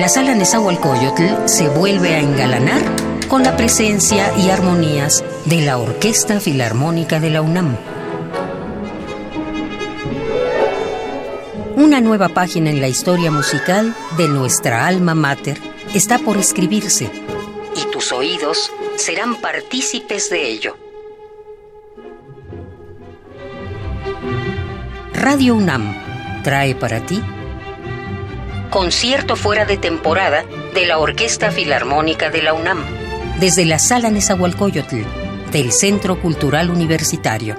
la sala Nezahualcóyotl se vuelve a engalanar con la presencia y armonías de la Orquesta Filarmónica de la UNAM. Una nueva página en la historia musical de nuestra alma mater está por escribirse y tus oídos serán partícipes de ello. Radio UNAM trae para ti concierto fuera de temporada de la Orquesta Filarmónica de la UNAM, desde la Sala Nezahualcóyotl del Centro Cultural Universitario.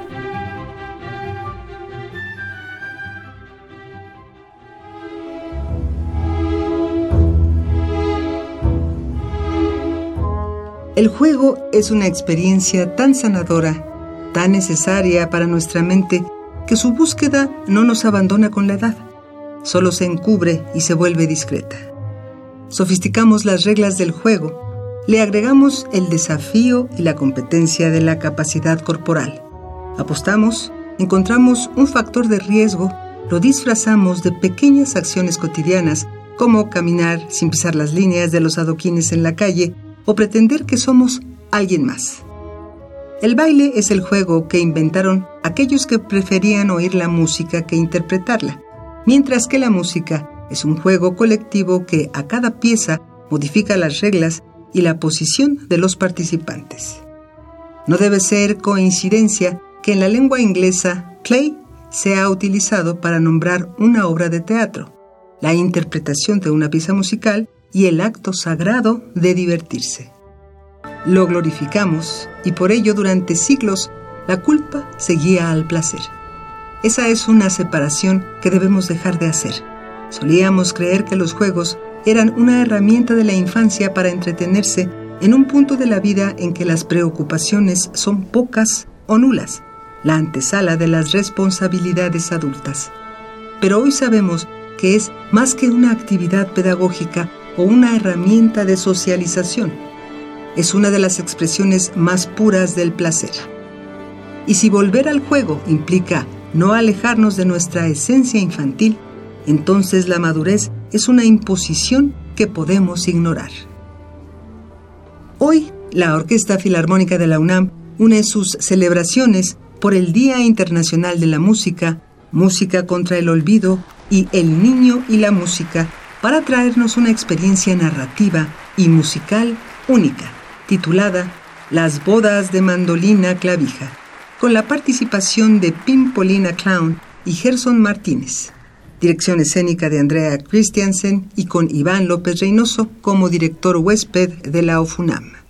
El juego es una experiencia tan sanadora, tan necesaria para nuestra mente, que su búsqueda no nos abandona con la edad solo se encubre y se vuelve discreta. Sofisticamos las reglas del juego, le agregamos el desafío y la competencia de la capacidad corporal. Apostamos, encontramos un factor de riesgo, lo disfrazamos de pequeñas acciones cotidianas como caminar sin pisar las líneas de los adoquines en la calle o pretender que somos alguien más. El baile es el juego que inventaron aquellos que preferían oír la música que interpretarla mientras que la música es un juego colectivo que a cada pieza modifica las reglas y la posición de los participantes. No debe ser coincidencia que en la lengua inglesa play sea utilizado para nombrar una obra de teatro, la interpretación de una pieza musical y el acto sagrado de divertirse. Lo glorificamos y por ello durante siglos la culpa seguía al placer. Esa es una separación que debemos dejar de hacer. Solíamos creer que los juegos eran una herramienta de la infancia para entretenerse en un punto de la vida en que las preocupaciones son pocas o nulas, la antesala de las responsabilidades adultas. Pero hoy sabemos que es más que una actividad pedagógica o una herramienta de socialización. Es una de las expresiones más puras del placer. Y si volver al juego implica no alejarnos de nuestra esencia infantil, entonces la madurez es una imposición que podemos ignorar. Hoy, la Orquesta Filarmónica de la UNAM une sus celebraciones por el Día Internacional de la Música, Música contra el Olvido y El Niño y la Música para traernos una experiencia narrativa y musical única, titulada Las bodas de mandolina clavija con la participación de Pimpolina Clown y Gerson Martínez. Dirección escénica de Andrea Christiansen y con Iván López Reynoso como director huésped de la OFUNAM.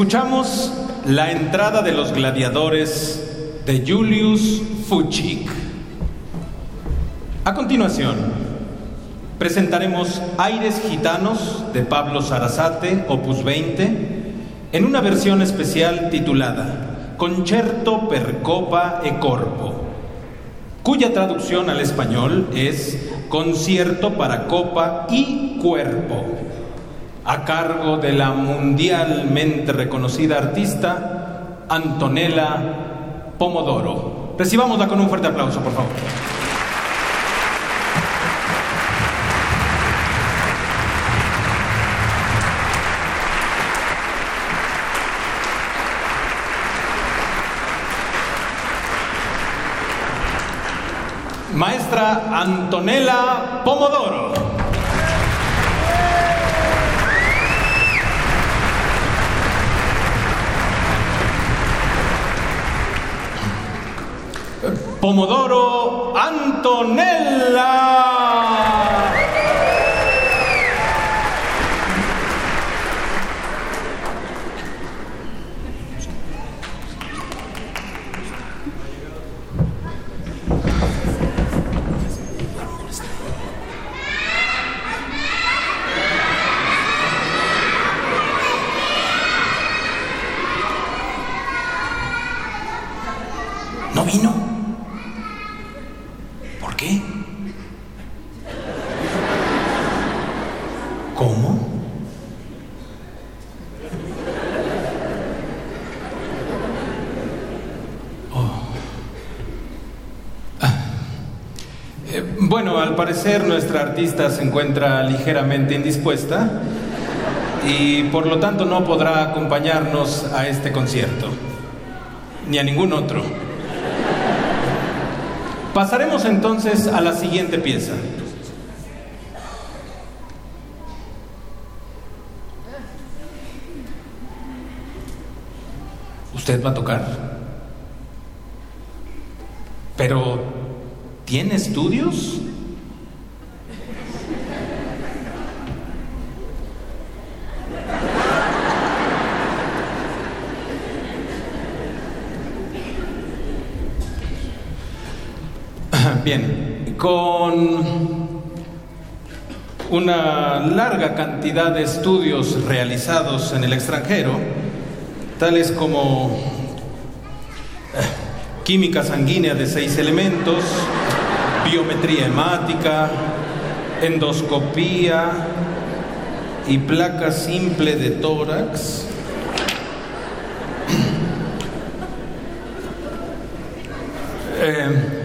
Escuchamos la entrada de los gladiadores de Julius Fuchik. A continuación, presentaremos Aires Gitanos de Pablo Sarasate, opus 20, en una versión especial titulada Concerto per Copa e Corpo, cuya traducción al español es Concierto para Copa y Cuerpo cargo de la mundialmente reconocida artista Antonella Pomodoro. Recibámosla con un fuerte aplauso, por favor. Maestra Antonella Pomodoro. Pomodoro Antonella. Parecer nuestra artista se encuentra ligeramente indispuesta y por lo tanto no podrá acompañarnos a este concierto, ni a ningún otro. Pasaremos entonces a la siguiente pieza. ¿Usted va a tocar? Pero, ¿tiene estudios? Bien, con una larga cantidad de estudios realizados en el extranjero, tales como eh, química sanguínea de seis elementos, biometría hemática, endoscopía y placa simple de tórax. Eh,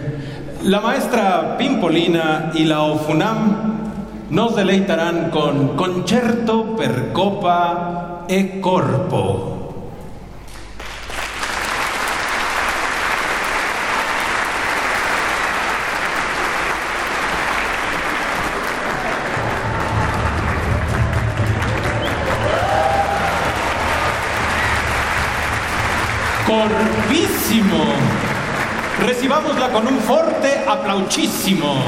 la maestra Pimpolina y la Ofunam nos deleitarán con Concerto per Copa e Corpo. Corpísimo. Recibámosla con un fuerte aplauchísimo.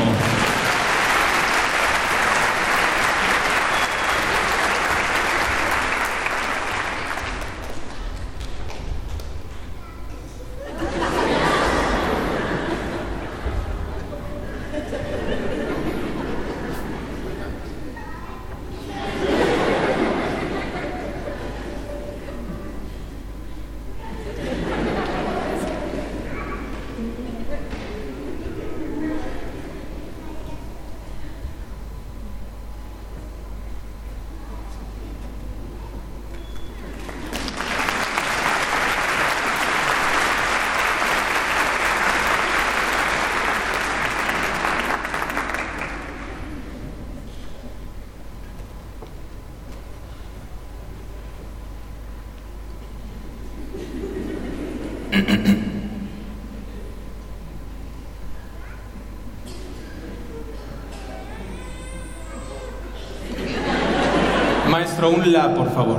Maestro, un la, por favor.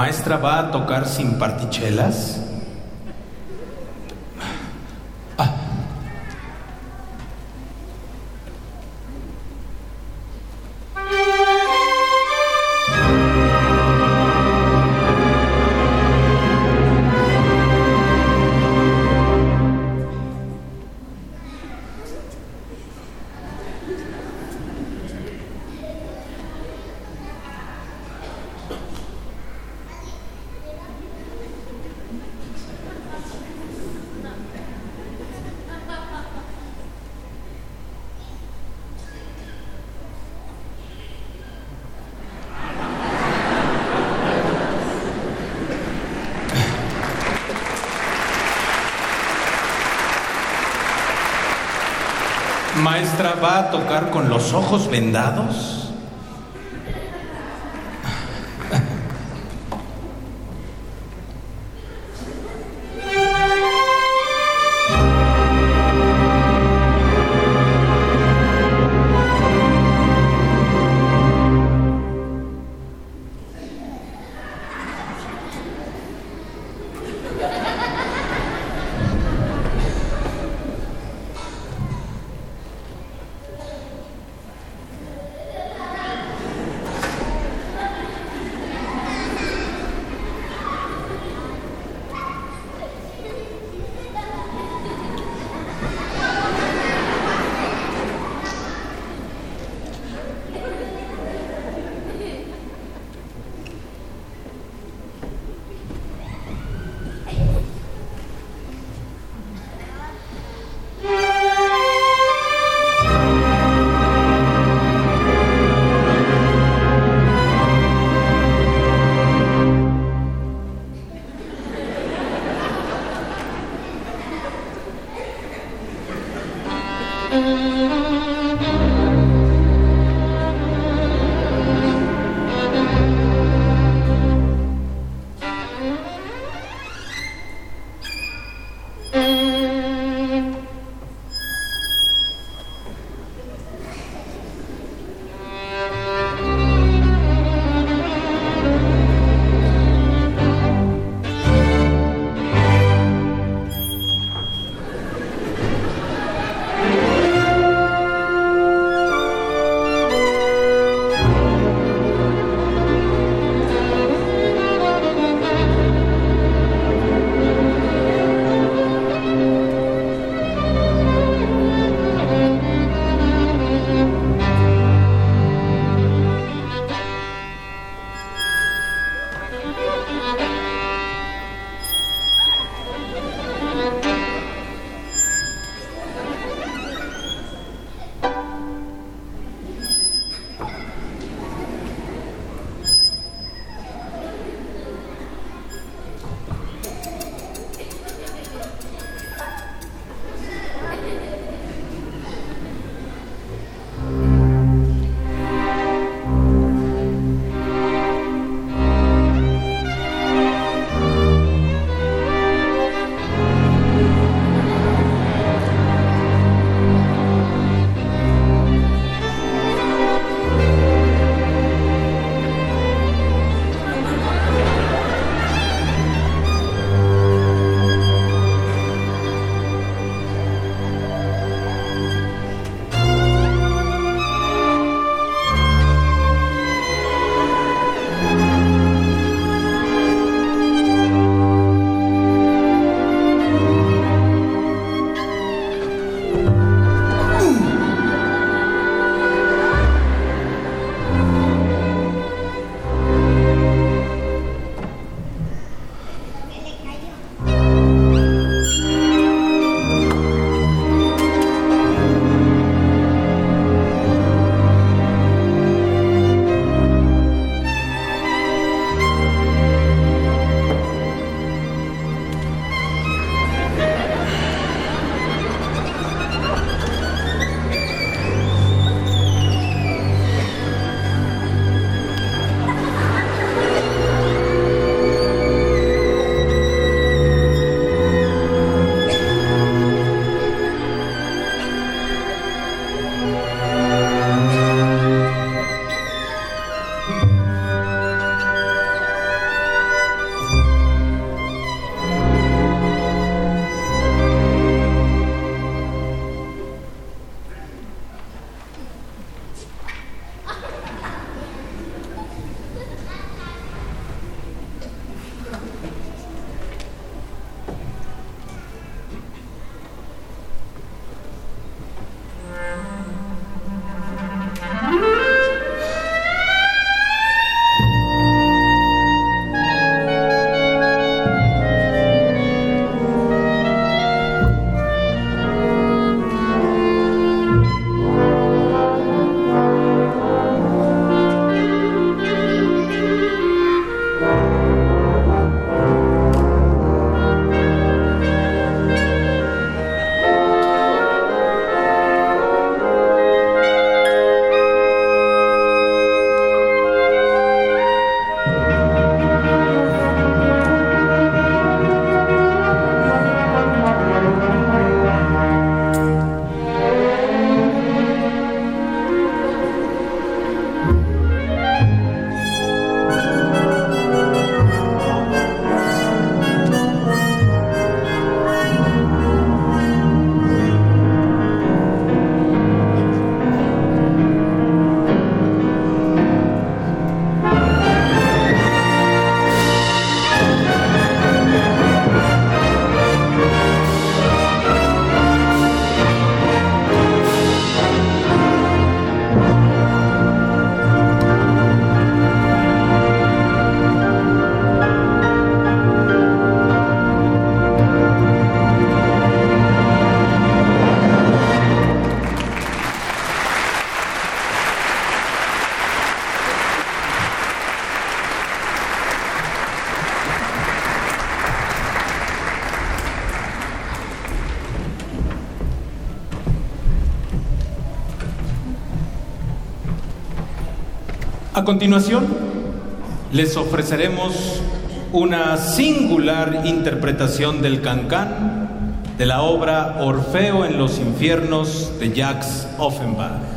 ¿Maestra va a tocar sin partichelas? Con los ojos vendados? Continuación, les ofreceremos una singular interpretación del cancán de la obra Orfeo en los infiernos de Jacques Offenbach.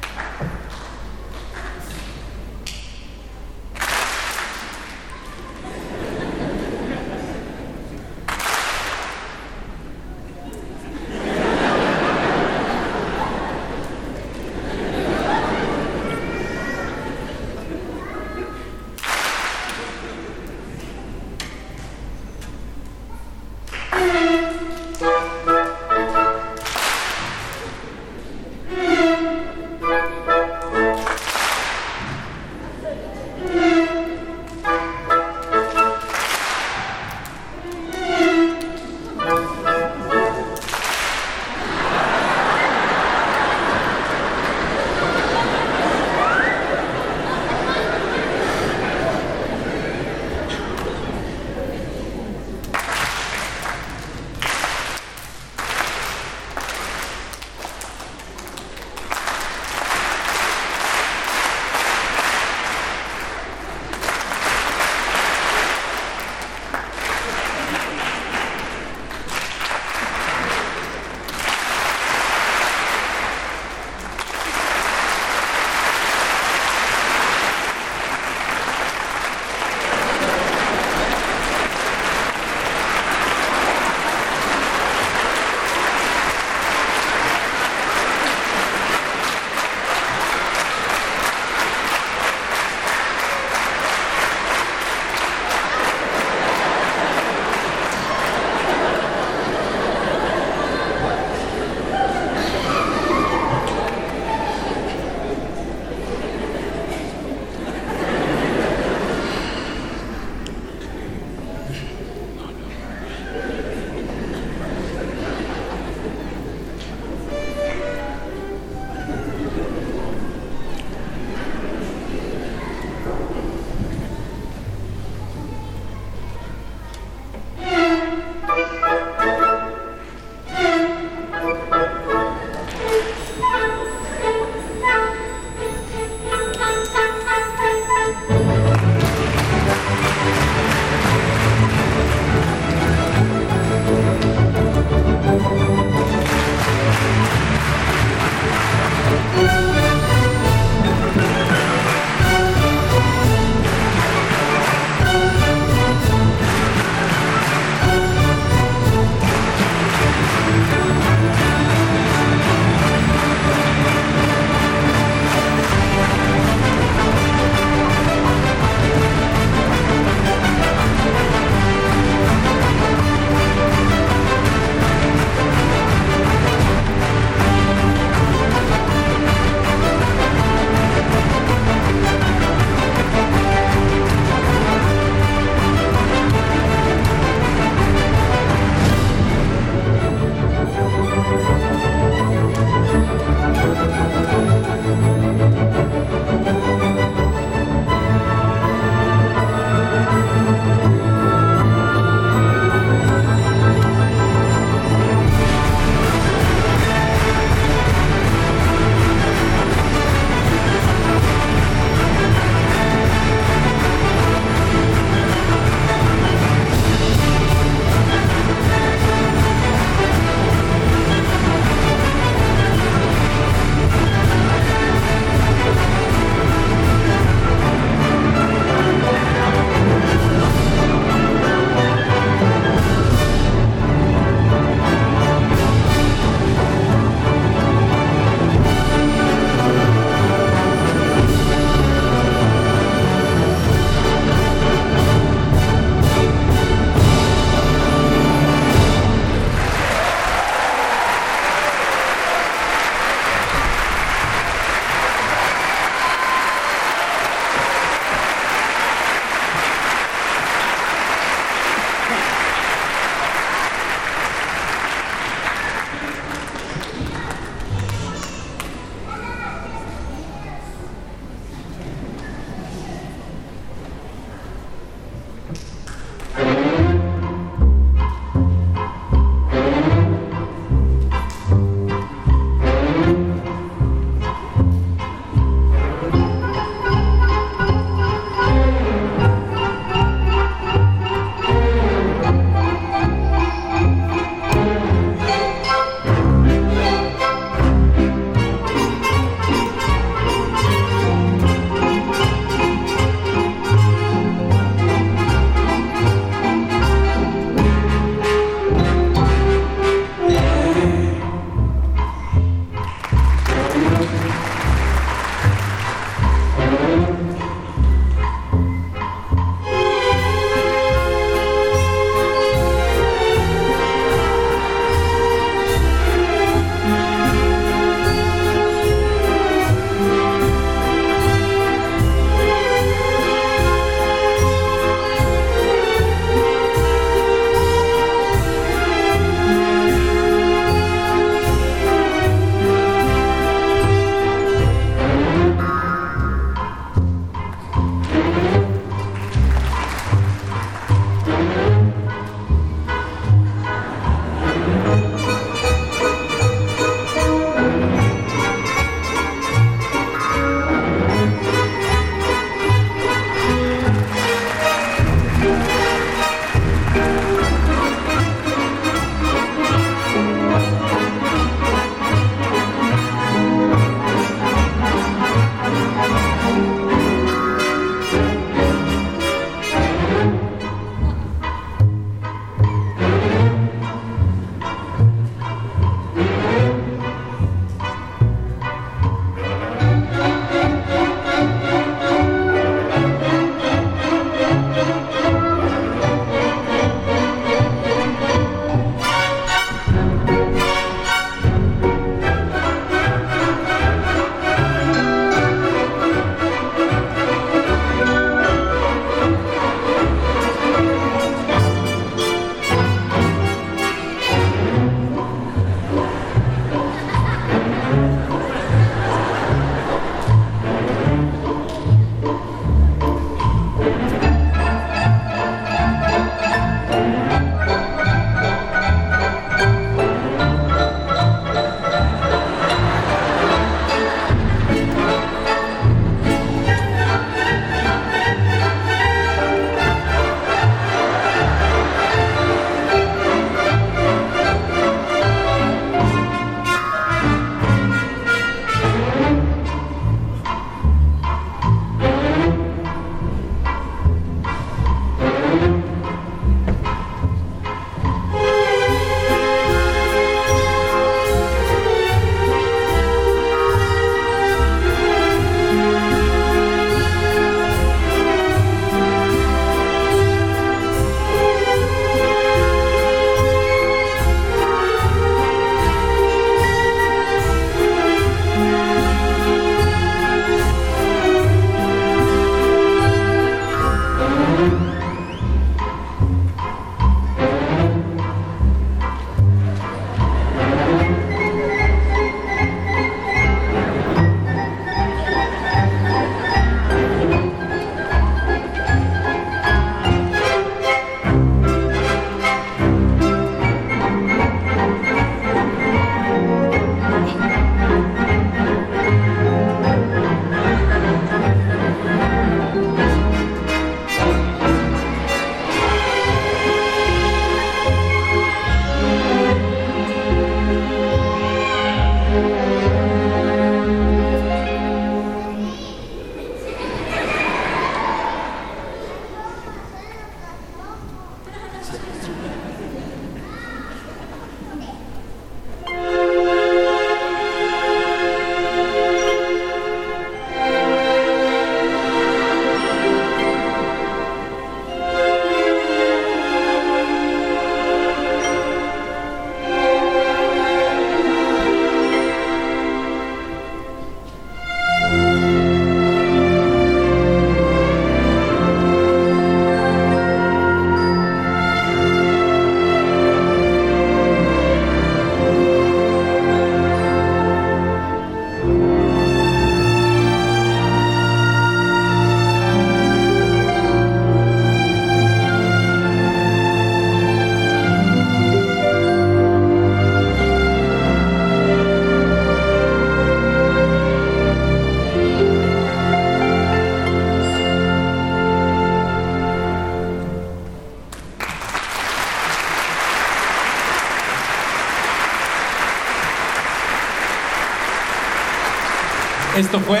Fue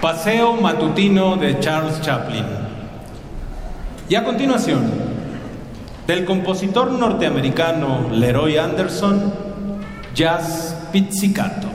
Paseo Matutino de Charles Chaplin. Y a continuación, del compositor norteamericano Leroy Anderson, Jazz Pizzicato.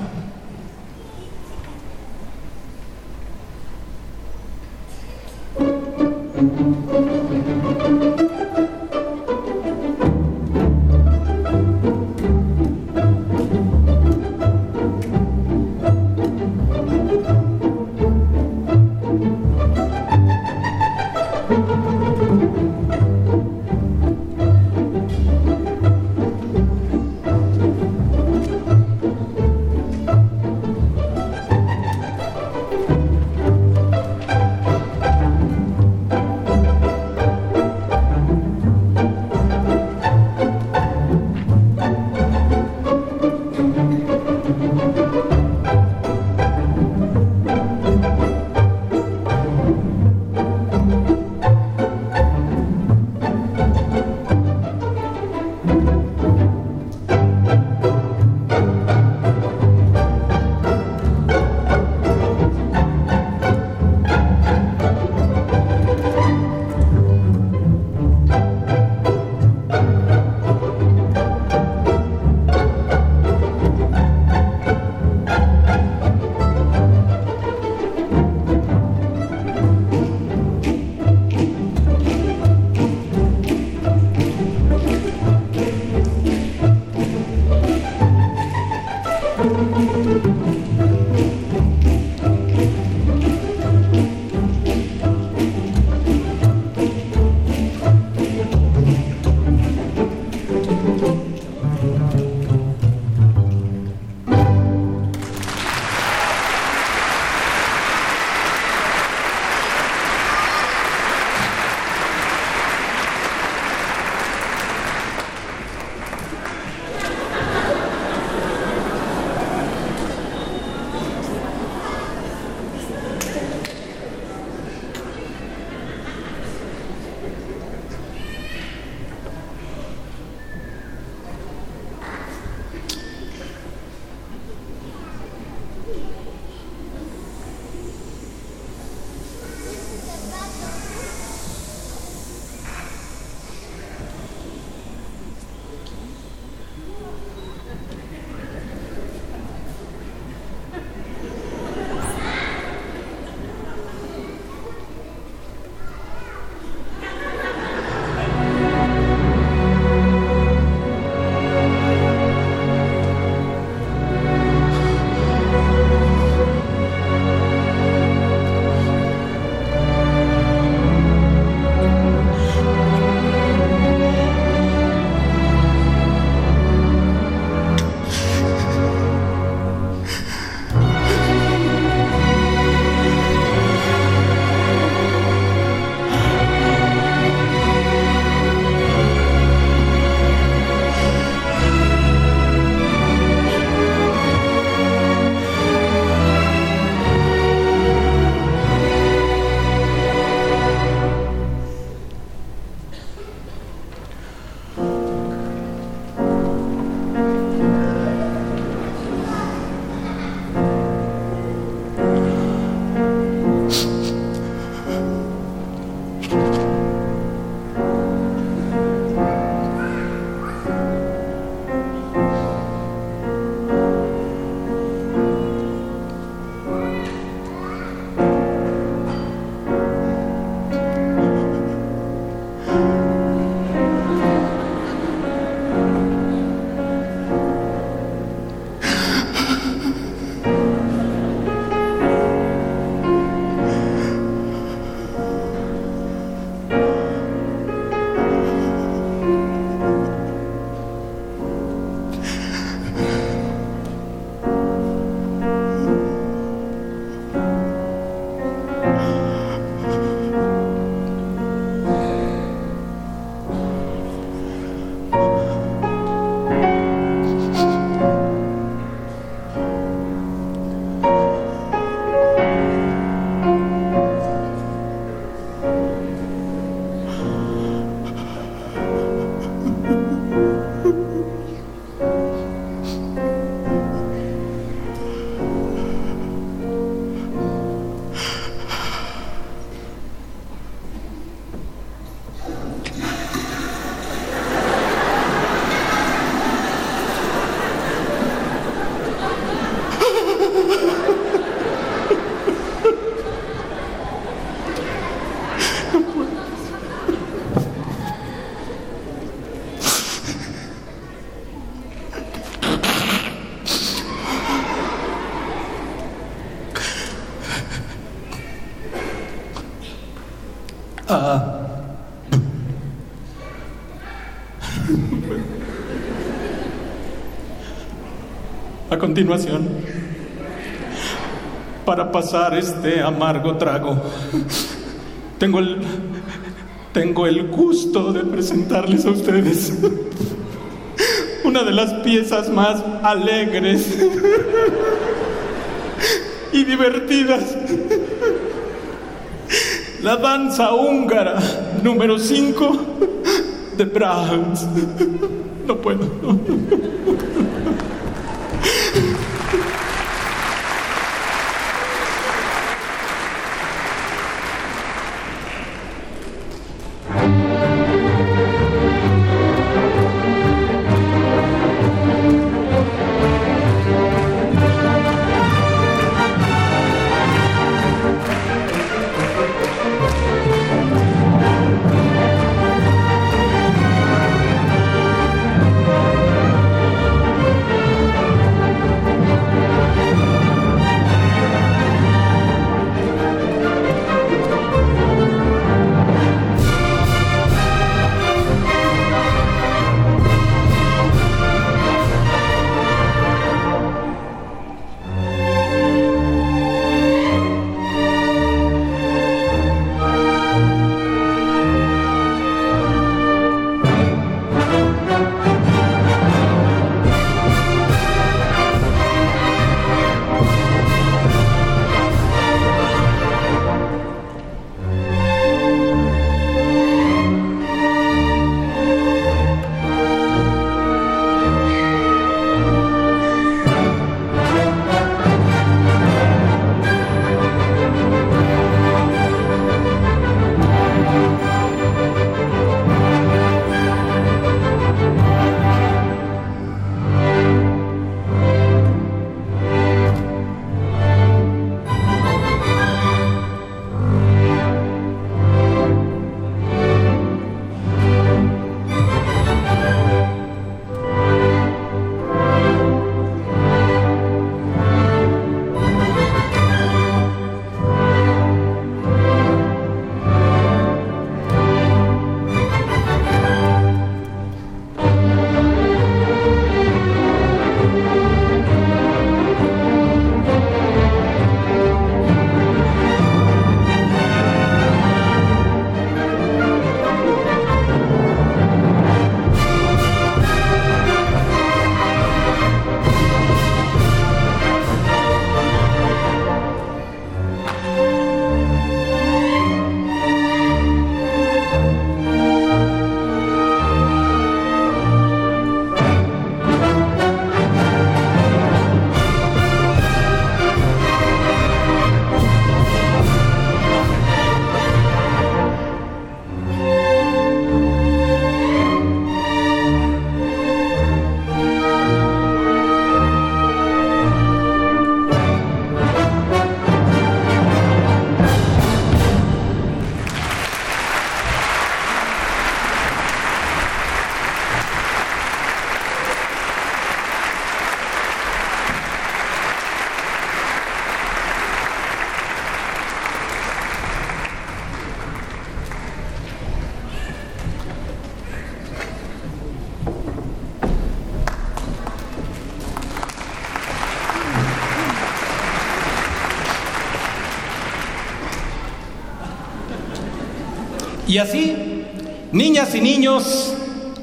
Continuación, para pasar este amargo trago, tengo el, tengo el gusto de presentarles a ustedes una de las piezas más alegres y divertidas. La danza húngara número 5 de Brahms. No puedo. Y así, niñas y niños,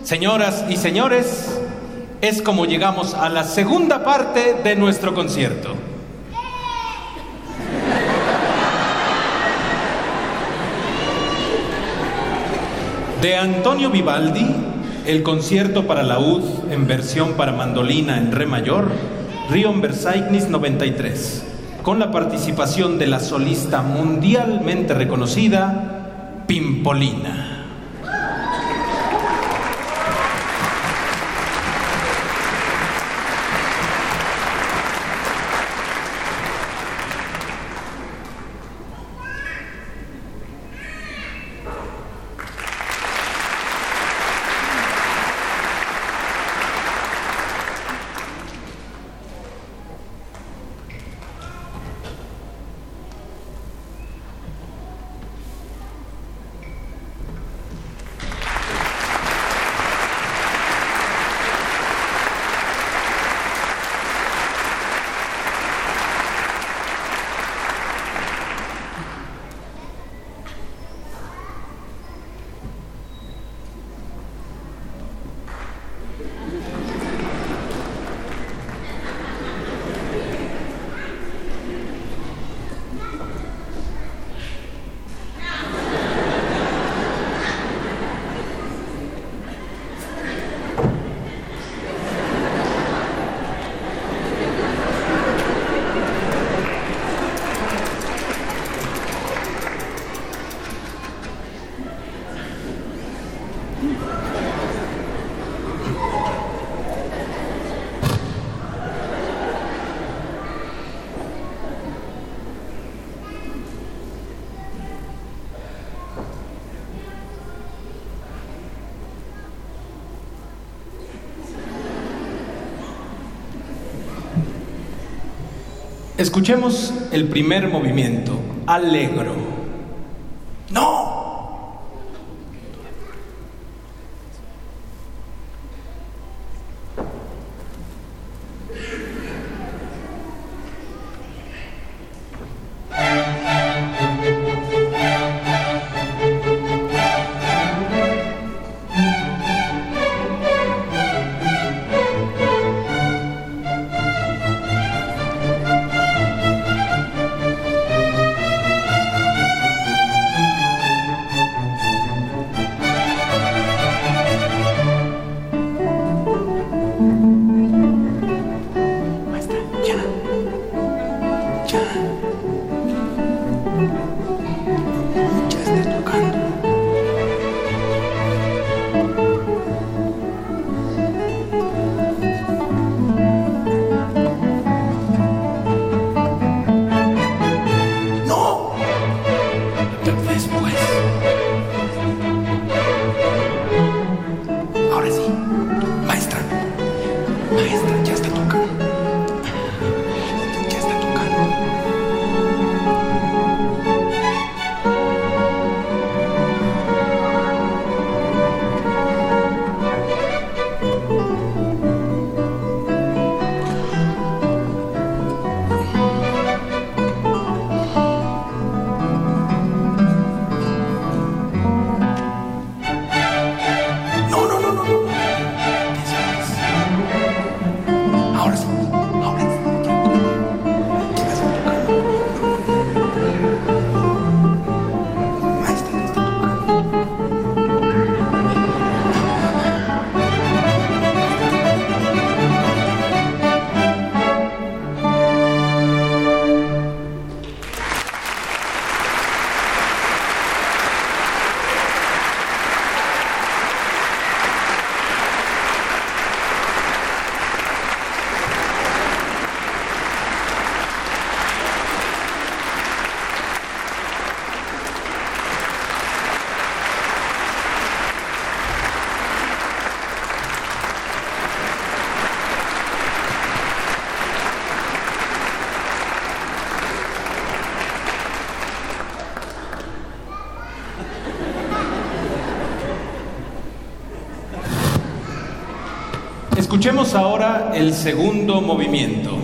señoras y señores, es como llegamos a la segunda parte de nuestro concierto. De Antonio Vivaldi, el concierto para laúd en versión para mandolina en re mayor, Rion Versailles 93, con la participación de la solista mundialmente reconocida Pimpolina. Escuchemos el primer movimiento, alegro. El segundo movimiento.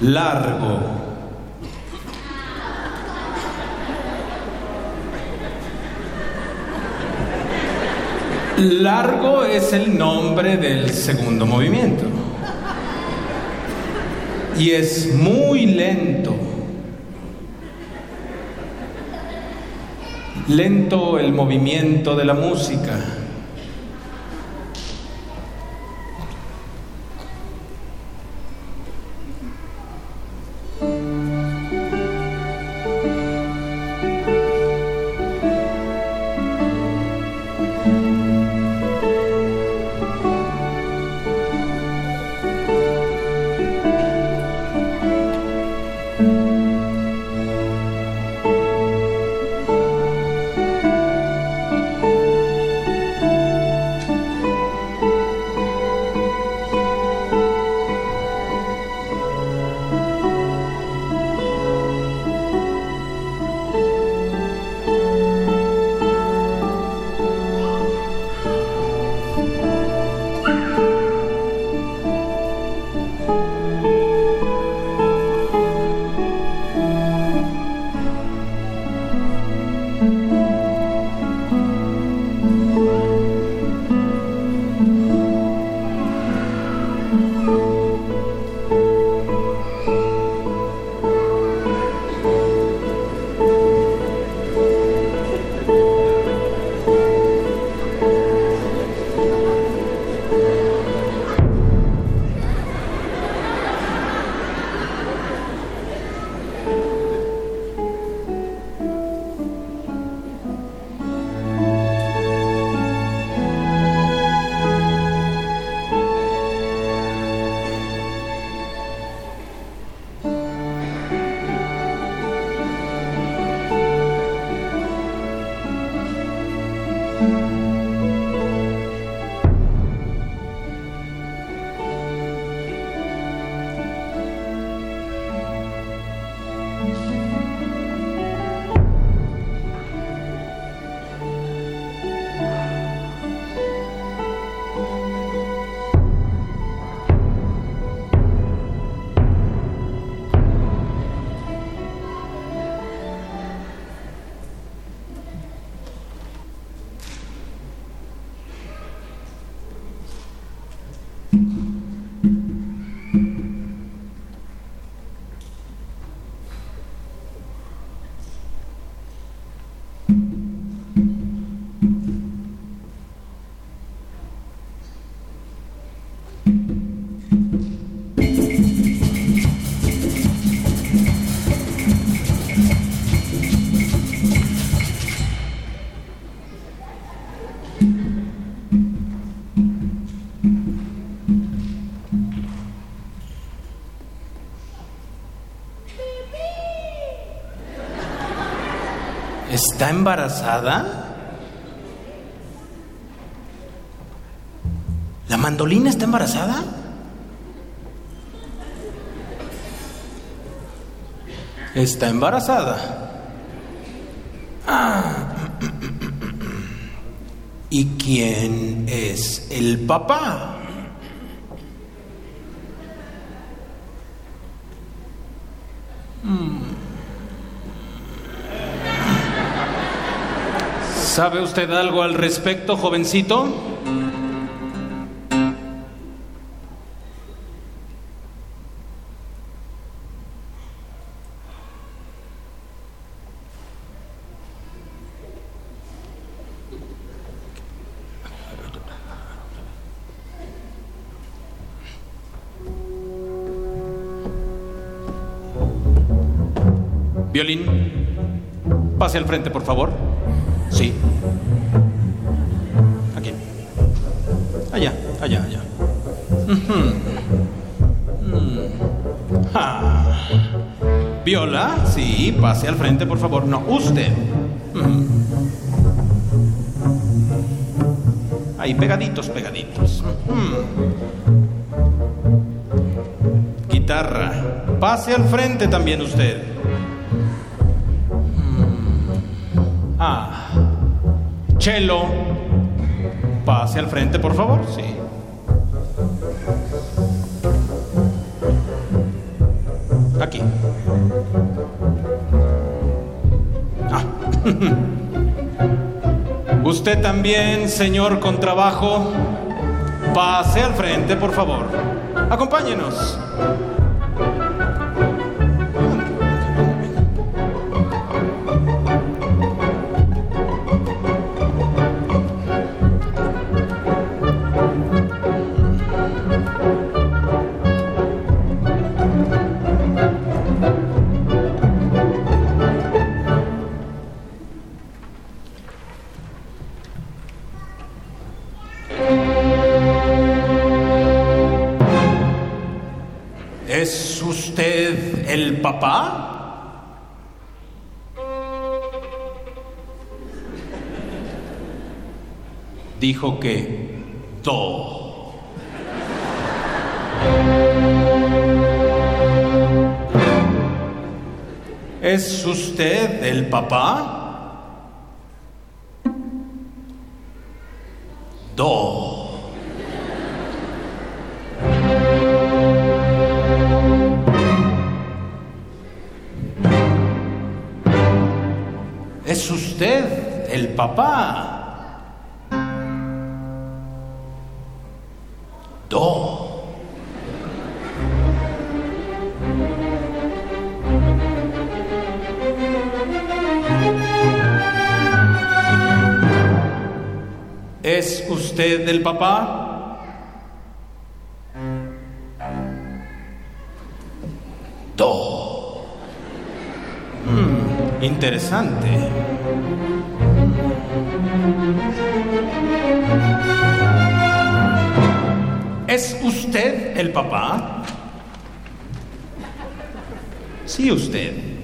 Largo. Largo es el nombre del segundo movimiento. Y es muy lento. Lento el movimiento de la música. ¿Está embarazada? ¿La mandolina está embarazada? Está embarazada. Ah. ¿Y quién es el papá? Hmm. ¿Sabe usted algo al respecto, jovencito? Violín, pase al frente, por favor. Sí. Aquí. Allá, allá, allá. Ah. Viola, sí, pase al frente, por favor. No, usted. Ahí, pegaditos, pegaditos. Guitarra, pase al frente también usted. Chelo. Pase al frente, por favor. Sí. Aquí. Ah. Usted también, señor con trabajo, pase al frente, por favor. Acompáñenos. Papá? Dijo que do. ¿Es usted el papá? Papá. Do. ¿Es usted el papá? Do. Hmm, interesante. ¿Es usted el papá? Sí, usted.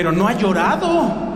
Pero no ha llorado.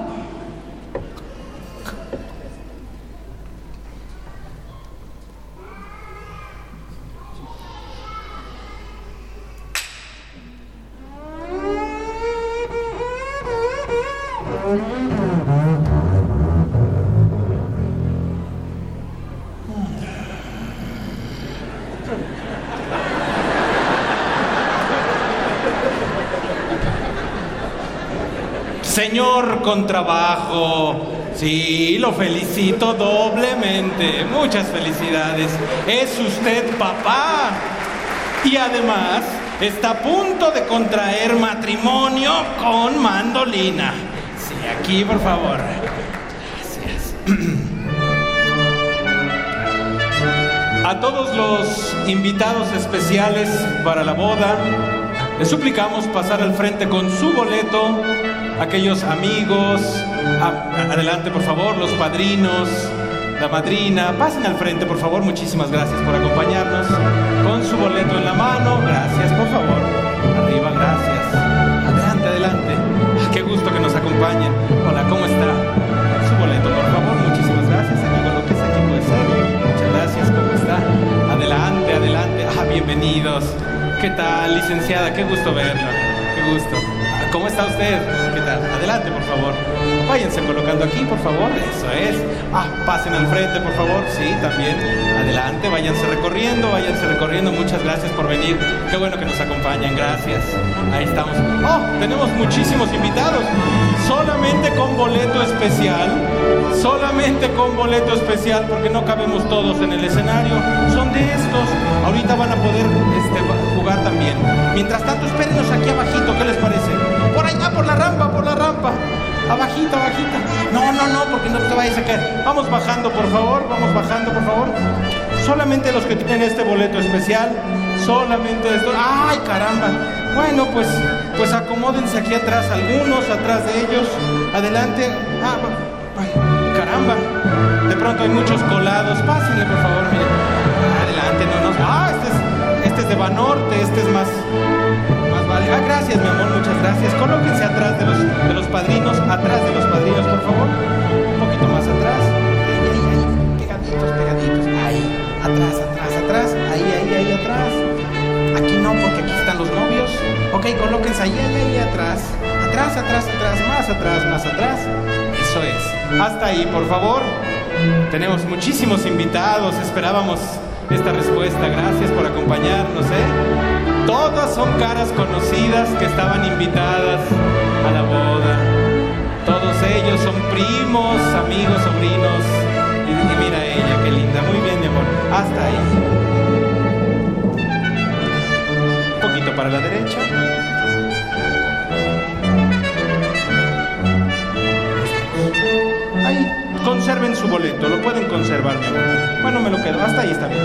Con trabajo, sí, lo felicito doblemente. Muchas felicidades. Es usted papá. Y además está a punto de contraer matrimonio con Mandolina. Sí, aquí, por favor. Gracias. A todos los invitados especiales para la boda, les suplicamos pasar al frente con su boleto aquellos amigos, adelante por favor, los padrinos, la madrina, pasen al frente por favor, muchísimas gracias por acompañarnos, con su boleto en la mano, gracias por favor, arriba, gracias, adelante, adelante, qué gusto que nos acompañen, hola, ¿cómo está? Su boleto por favor, muchísimas gracias, amigo, lo que es aquí puede ser, muchas gracias, ¿cómo está? Adelante, adelante, ah, bienvenidos, ¿qué tal, licenciada? Qué gusto verla, qué gusto. ¿Cómo está usted? ¿Qué tal? Adelante, por favor. Váyanse colocando aquí, por favor. Eso es. Ah, pasen al frente, por favor. Sí, también. Adelante, váyanse recorriendo, váyanse recorriendo. Muchas gracias por venir. Qué bueno que nos acompañan. Gracias. Ahí estamos. Oh, tenemos muchísimos invitados. Solamente con boleto especial. Solamente con boleto especial porque no cabemos todos en el escenario. Son de estos. Ahorita van a poder este, jugar también. Mientras tanto, espérenos aquí abajito. ¿Qué les parece? Por allá, por la rampa, por la rampa. Abajito, abajito. No, no, no, porque no te vayas a caer. Vamos bajando, por favor. Vamos bajando, por favor. Solamente los que tienen este boleto especial. Solamente esto. ¡Ay, caramba! Bueno, pues, pues acomódense aquí atrás algunos, atrás de ellos. Adelante. Ah, De pronto hay muchos colados. Pásenle, por favor, mire. Adelante, no nos. Ah, este es, este es de Banorte, este es más. Ah, gracias, mi amor, muchas gracias. Colóquense atrás de los, de los padrinos, atrás de los padrinos, por favor. Un poquito más atrás. Ahí, ahí, ahí. Pegaditos, pegaditos. Ahí, atrás, atrás, atrás. Ahí, ahí, ahí, atrás. Aquí no, porque aquí están los novios. Ok, colóquense ahí, ahí, ahí, atrás. Atrás, atrás, atrás, más atrás, más atrás. Eso es. Hasta ahí, por favor. Tenemos muchísimos invitados. Esperábamos esta respuesta. Gracias por acompañarnos, ¿eh? Todas son caras conocidas que estaban invitadas a la boda. Todos ellos son primos, amigos, sobrinos. Y, mira ella, qué linda. Muy bien, mi amor. Hasta ahí. Un poquito para la derecha. Conserven su boleto. Lo pueden conservar. Bueno, me lo quedo. Hasta ahí está bien.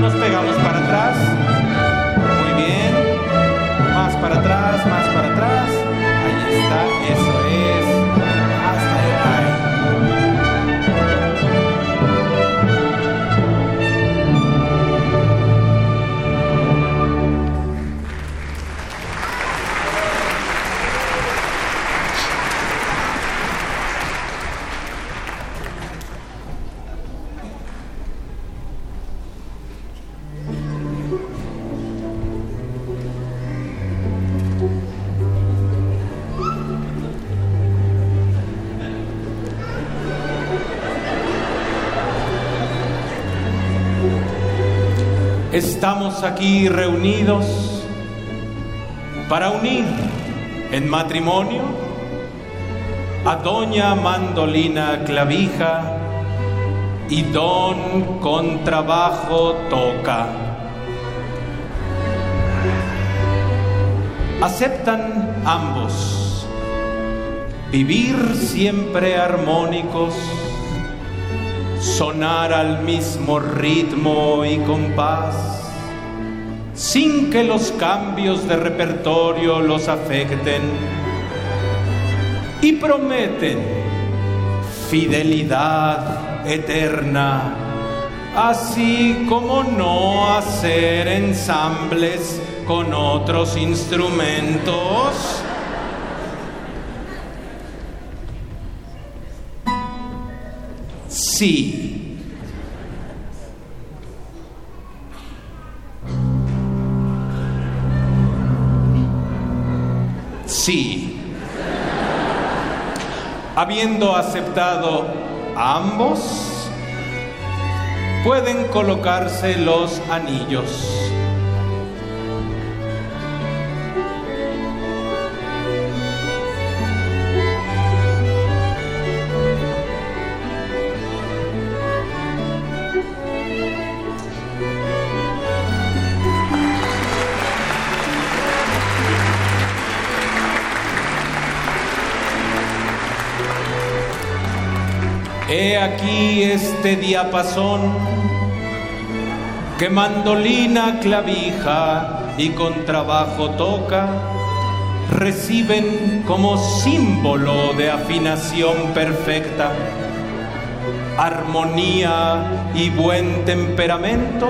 Nos pegamos para atrás. Muy bien. Más para atrás, más para atrás. Ahí está, eso es. Estamos aquí reunidos para unir en matrimonio a doña Mandolina Clavija y don Contrabajo Toca. Aceptan ambos vivir siempre armónicos sonar al mismo ritmo y compás, sin que los cambios de repertorio los afecten, y prometen fidelidad eterna así como no hacer ensambles con otros instrumentos. Sí. Sí. Habiendo aceptado ambos, pueden colocarse los anillos. Aquí este diapasón que mandolina, clavija y con trabajo toca, reciben como símbolo de afinación perfecta, armonía y buen temperamento,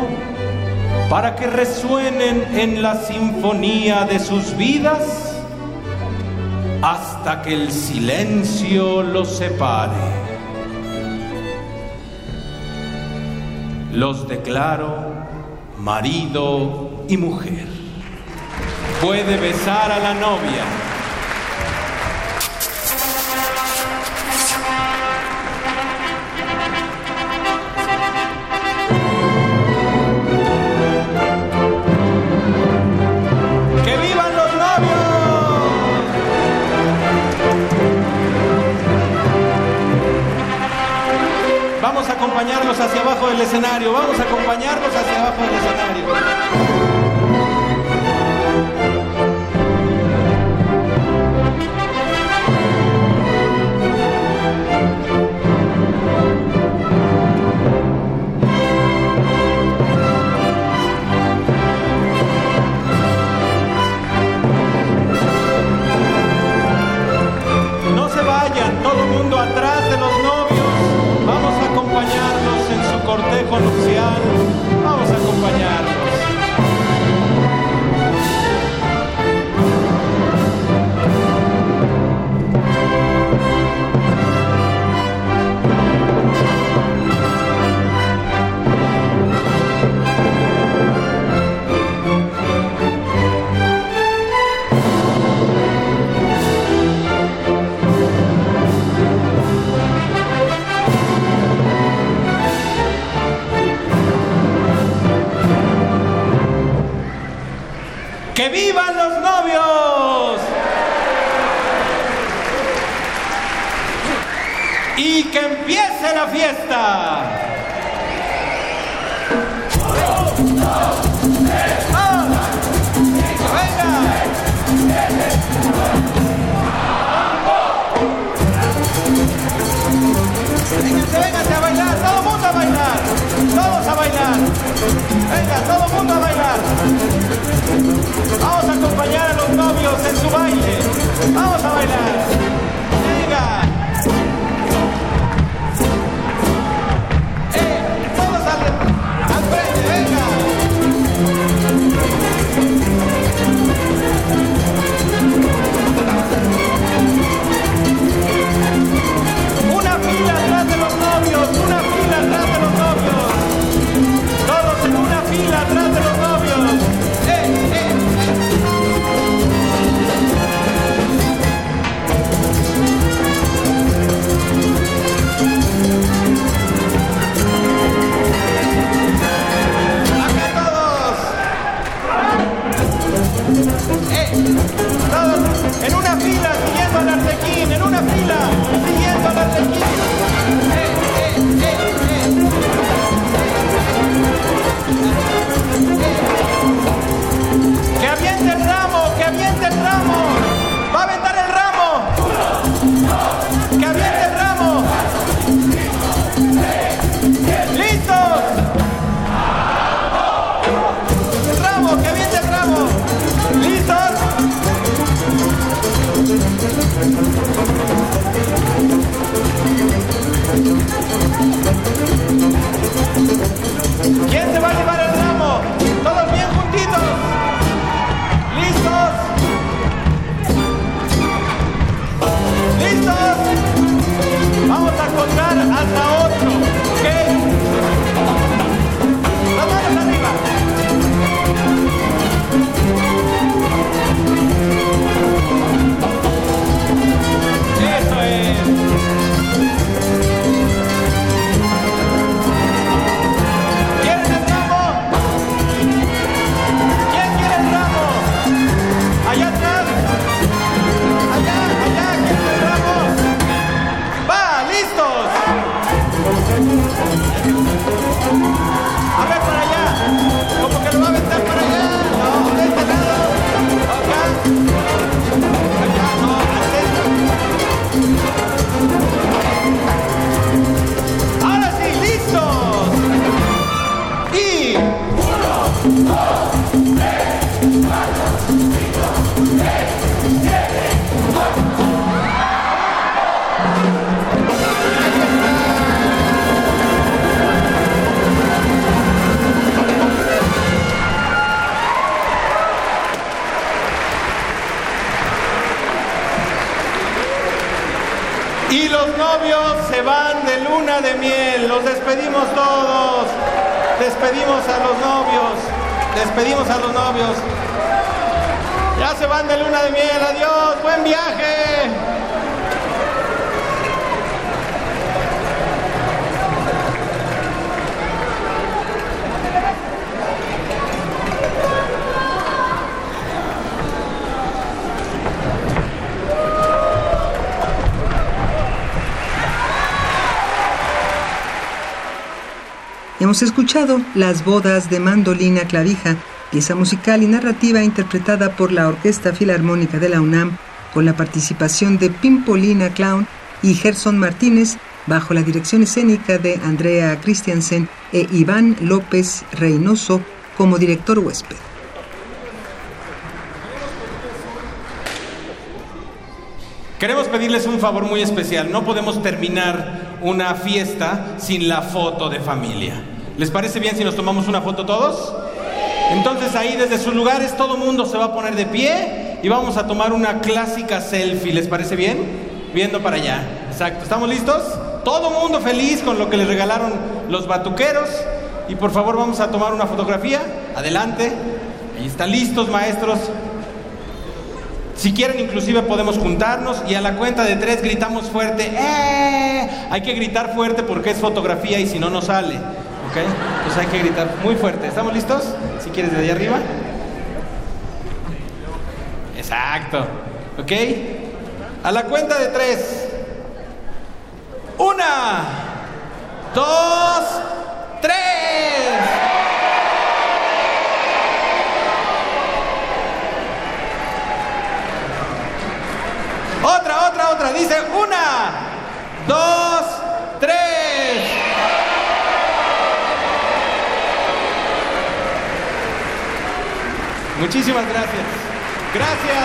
para que resuenen en la sinfonía de sus vidas hasta que el silencio los separe. Los declaro marido y mujer. Puede besar a la novia. Acompañarlos hacia abajo del escenario. Vamos a acompañarlos hacia abajo del escenario. Cortejo ¡Que vivan los novios! Y que empiece la fiesta. Vénganse, a bailar, todo el mundo a bailar, todos a bailar. Venga, todo el mundo a bailar. Vamos a acompañar a los novios en su baile. Vamos a bailar. Venga. Eh, al, al frente, Y los novios se van de luna de miel. Los despedimos todos. Despedimos a los novios. Despedimos a los novios. Ya se van de luna de miel. Adiós. Buen viaje. Hemos escuchado Las bodas de Mandolina Clavija, pieza musical y narrativa interpretada por la Orquesta Filarmónica de la UNAM con la participación de Pimpolina Clown y Gerson Martínez bajo la dirección escénica de Andrea Christiansen e Iván López Reynoso como director huésped. Queremos pedirles un favor muy especial. No podemos terminar una fiesta sin la foto de familia. ¿Les parece bien si nos tomamos una foto todos? Entonces ahí desde sus lugares todo mundo se va a poner de pie y vamos a tomar una clásica selfie. ¿Les parece bien? Viendo para allá. Exacto. ¿Estamos listos? Todo mundo feliz con lo que les regalaron los batuqueros. Y por favor vamos a tomar una fotografía. Adelante. Ahí están listos maestros. Si quieren, inclusive podemos juntarnos y a la cuenta de tres gritamos fuerte. ¡Eh! Hay que gritar fuerte porque es fotografía y si no, no sale. ¿Ok? Entonces hay que gritar muy fuerte. ¿Estamos listos? Si quieres, de ahí arriba. Exacto. ¿Ok? A la cuenta de tres. Una, dos, tres. Otra, otra, otra. Dice una, dos, tres. Muchísimas gracias. Gracias.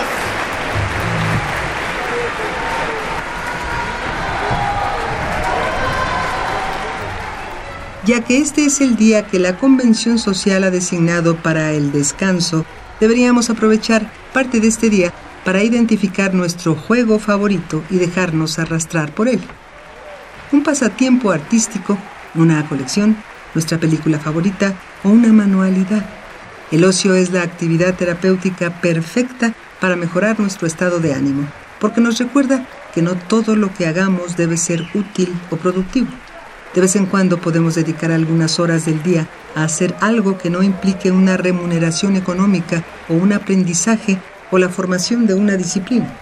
Ya que este es el día que la Convención Social ha designado para el descanso, deberíamos aprovechar parte de este día para identificar nuestro juego favorito y dejarnos arrastrar por él. Un pasatiempo artístico, una colección, nuestra película favorita o una manualidad. El ocio es la actividad terapéutica perfecta para mejorar nuestro estado de ánimo, porque nos recuerda que no todo lo que hagamos debe ser útil o productivo. De vez en cuando podemos dedicar algunas horas del día a hacer algo que no implique una remuneración económica o un aprendizaje o la formación de una disciplina.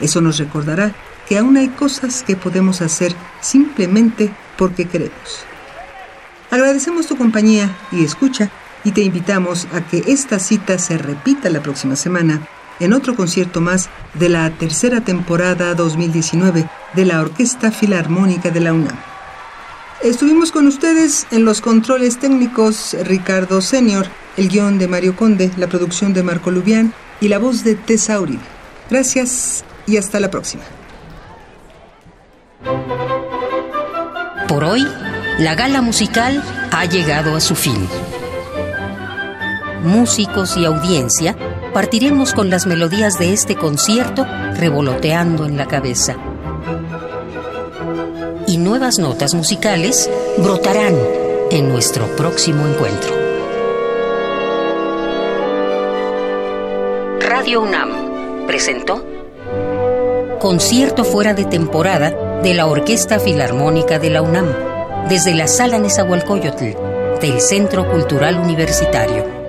Eso nos recordará que aún hay cosas que podemos hacer simplemente porque queremos. Agradecemos tu compañía y escucha y te invitamos a que esta cita se repita la próxima semana en otro concierto más de la tercera temporada 2019 de la Orquesta Filarmónica de la UNAM. Estuvimos con ustedes en los controles técnicos Ricardo Senior, el guion de Mario Conde, la producción de Marco Lubián y la voz de Tessa Uribe. Gracias y hasta la próxima. Por hoy, la gala musical ha llegado a su fin. Músicos y audiencia partiremos con las melodías de este concierto revoloteando en la cabeza. y nuevas notas musicales brotarán en nuestro próximo encuentro. Radio UNAM presentó Concierto fuera de temporada de la Orquesta Filarmónica de la UNAM, desde la Sala Nezahualcóyotl del Centro Cultural Universitario.